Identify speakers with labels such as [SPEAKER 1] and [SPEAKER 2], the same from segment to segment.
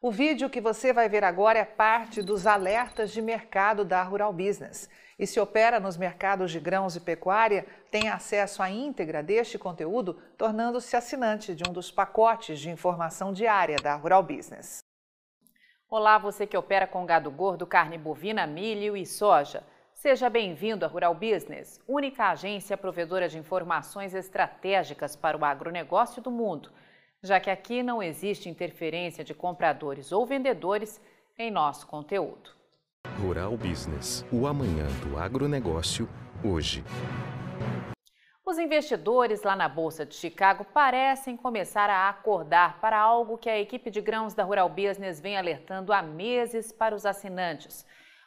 [SPEAKER 1] O vídeo que você vai ver agora é parte dos alertas de mercado da Rural Business. E se opera nos mercados de grãos e pecuária, tem acesso à íntegra deste conteúdo, tornando-se assinante de um dos pacotes de informação diária da Rural Business.
[SPEAKER 2] Olá, você que opera com gado gordo, carne bovina, milho e soja. Seja bem-vindo à Rural Business, única agência provedora de informações estratégicas para o agronegócio do mundo já que aqui não existe interferência de compradores ou vendedores em nosso conteúdo.
[SPEAKER 3] Rural Business, o amanhã do agronegócio, hoje.
[SPEAKER 2] Os investidores lá na Bolsa de Chicago parecem começar a acordar para algo que a equipe de grãos da Rural Business vem alertando há meses para os assinantes.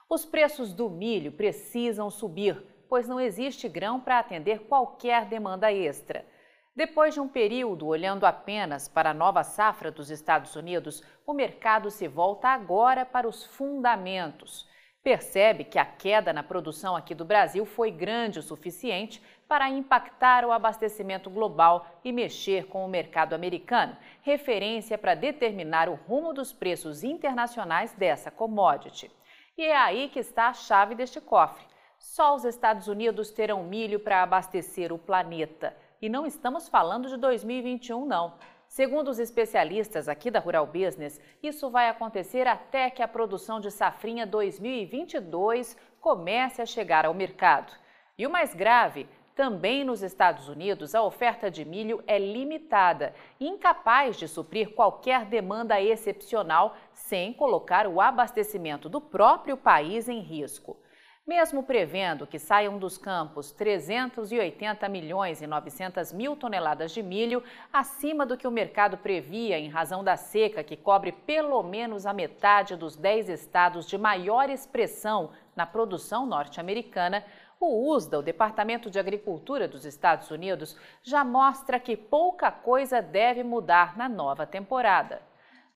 [SPEAKER 2] Os preços do milho precisam subir, pois não existe grão para atender qualquer demanda extra. Depois de um período olhando apenas para a nova safra dos Estados Unidos, o mercado se volta agora para os fundamentos. Percebe que a queda na produção aqui do Brasil foi grande o suficiente para impactar o abastecimento global e mexer com o mercado americano, referência para determinar o rumo dos preços internacionais dessa commodity. E é aí que está a chave deste cofre. Só os Estados Unidos terão milho para abastecer o planeta. E não estamos falando de 2021, não. Segundo os especialistas aqui da Rural Business, isso vai acontecer até que a produção de safrinha 2022 comece a chegar ao mercado. E o mais grave, também nos Estados Unidos, a oferta de milho é limitada e incapaz de suprir qualquer demanda excepcional sem colocar o abastecimento do próprio país em risco. Mesmo prevendo que saiam dos campos 380 milhões e 900 mil toneladas de milho, acima do que o mercado previa em razão da seca que cobre pelo menos a metade dos 10 estados de maior expressão na produção norte-americana, o USDA, o Departamento de Agricultura dos Estados Unidos, já mostra que pouca coisa deve mudar na nova temporada.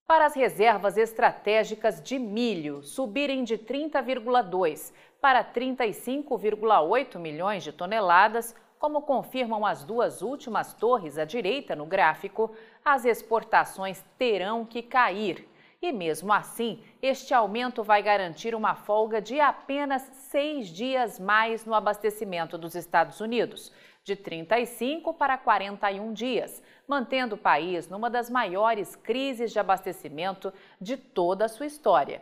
[SPEAKER 2] Para as reservas estratégicas de milho subirem de 30,2 para 35,8 milhões de toneladas, como confirmam as duas últimas torres à direita no gráfico, as exportações terão que cair. E mesmo assim, este aumento vai garantir uma folga de apenas seis dias mais no abastecimento dos Estados Unidos, de 35 para 41 dias, mantendo o país numa das maiores crises de abastecimento de toda a sua história.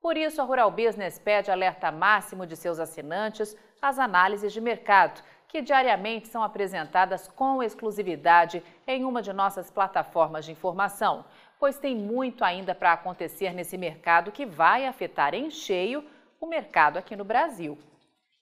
[SPEAKER 2] Por isso, a Rural Business pede alerta máximo de seus assinantes às análises de mercado, que diariamente são apresentadas com exclusividade em uma de nossas plataformas de informação, pois tem muito ainda para acontecer nesse mercado que vai afetar em cheio o mercado aqui no Brasil.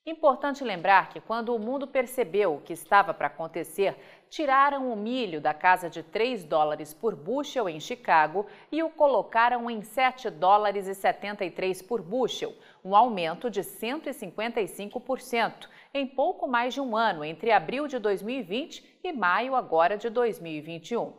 [SPEAKER 2] Importante lembrar que quando o mundo percebeu o que estava para acontecer, tiraram o milho da casa de 3 dólares por bushel em Chicago e o colocaram em 7 dólares e 73 por bushel, um aumento de 155% em pouco mais de um ano, entre abril de 2020 e maio agora de 2021.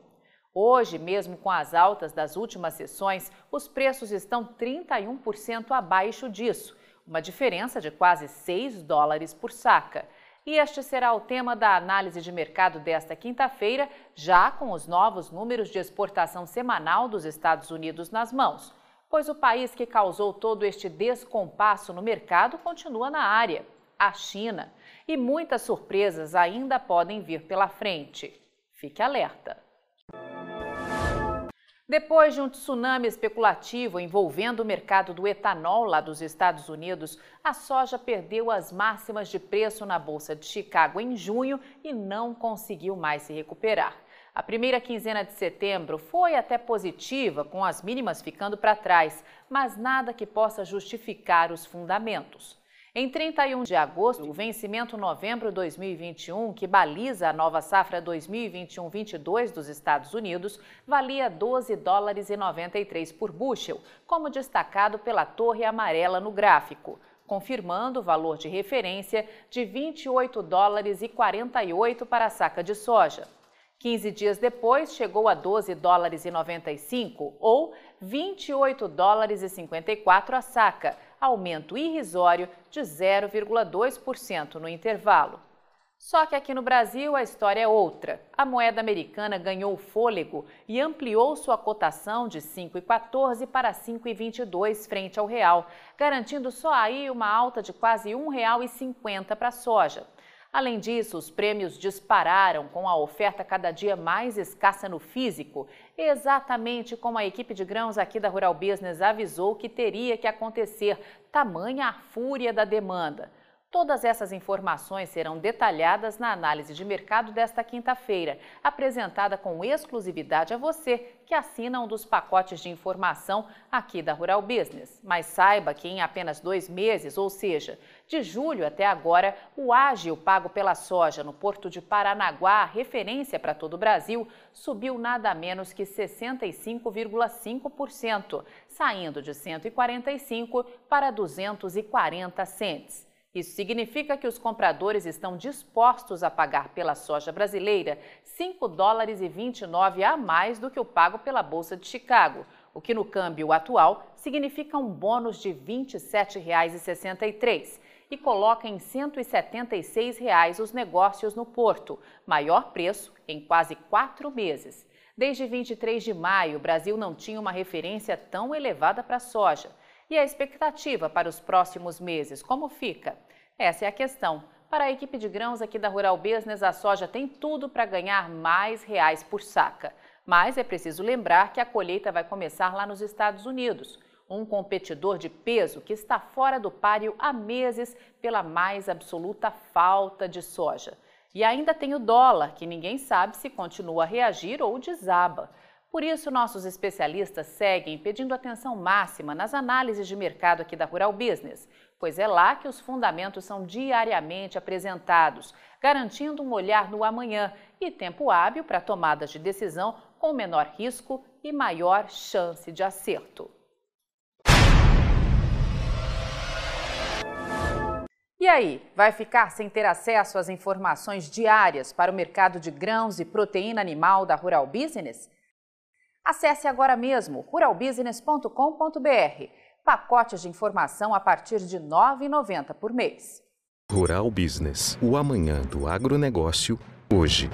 [SPEAKER 2] Hoje, mesmo com as altas das últimas sessões, os preços estão 31% abaixo disso uma diferença de quase 6 dólares por saca. E este será o tema da análise de mercado desta quinta-feira, já com os novos números de exportação semanal dos Estados Unidos nas mãos, pois o país que causou todo este descompasso no mercado continua na área, a China. E muitas surpresas ainda podem vir pela frente. Fique alerta! Depois de um tsunami especulativo envolvendo o mercado do etanol lá dos Estados Unidos, a soja perdeu as máximas de preço na Bolsa de Chicago em junho e não conseguiu mais se recuperar. A primeira quinzena de setembro foi até positiva, com as mínimas ficando para trás, mas nada que possa justificar os fundamentos. Em 31 de agosto, o vencimento novembro 2021, que baliza a nova safra 2021-22 dos Estados Unidos, valia 12 dólares e 93 por bushel, como destacado pela torre amarela no gráfico, confirmando o valor de referência de 28 dólares e 48 para a saca de soja. 15 dias depois, chegou a 12 dólares e 95 ou 28 dólares e 54 a saca, aumento irrisório de 0,2% no intervalo. Só que aqui no Brasil a história é outra. A moeda americana ganhou fôlego e ampliou sua cotação de 5,14 para 5,22 frente ao real, garantindo só aí uma alta de quase R$ 1,50 para a soja. Além disso, os prêmios dispararam com a oferta cada dia mais escassa no físico, exatamente como a equipe de grãos aqui da Rural Business avisou que teria que acontecer, tamanha a fúria da demanda. Todas essas informações serão detalhadas na análise de mercado desta quinta-feira, apresentada com exclusividade a você que assina um dos pacotes de informação aqui da Rural Business. Mas saiba que em apenas dois meses, ou seja, de julho até agora, o ágil pago pela soja no porto de Paranaguá, referência para todo o Brasil, subiu nada menos que 65,5%, saindo de 145 para 240 centes. Isso significa que os compradores estão dispostos a pagar pela soja brasileira 5 dólares e 29 a mais do que o pago pela Bolsa de Chicago, o que no câmbio atual significa um bônus de R$ 27,63 e coloca em 176 reais os negócios no porto, maior preço em quase quatro meses. Desde 23 de maio, o Brasil não tinha uma referência tão elevada para a soja. E a expectativa para os próximos meses, como fica? Essa é a questão. Para a equipe de grãos aqui da Rural Business, a soja tem tudo para ganhar mais reais por saca. Mas é preciso lembrar que a colheita vai começar lá nos Estados Unidos, um competidor de peso que está fora do páreo há meses pela mais absoluta falta de soja. E ainda tem o dólar, que ninguém sabe se continua a reagir ou desaba. Por isso, nossos especialistas seguem pedindo atenção máxima nas análises de mercado aqui da Rural Business, pois é lá que os fundamentos são diariamente apresentados, garantindo um olhar no amanhã e tempo hábil para tomadas de decisão com menor risco e maior chance de acerto. E aí, vai ficar sem ter acesso às informações diárias para o mercado de grãos e proteína animal da Rural Business? Acesse agora mesmo ruralbusiness.com.br. Pacotes de informação a partir de R$ 9,90 por mês.
[SPEAKER 3] Rural Business, o amanhã do agronegócio, hoje.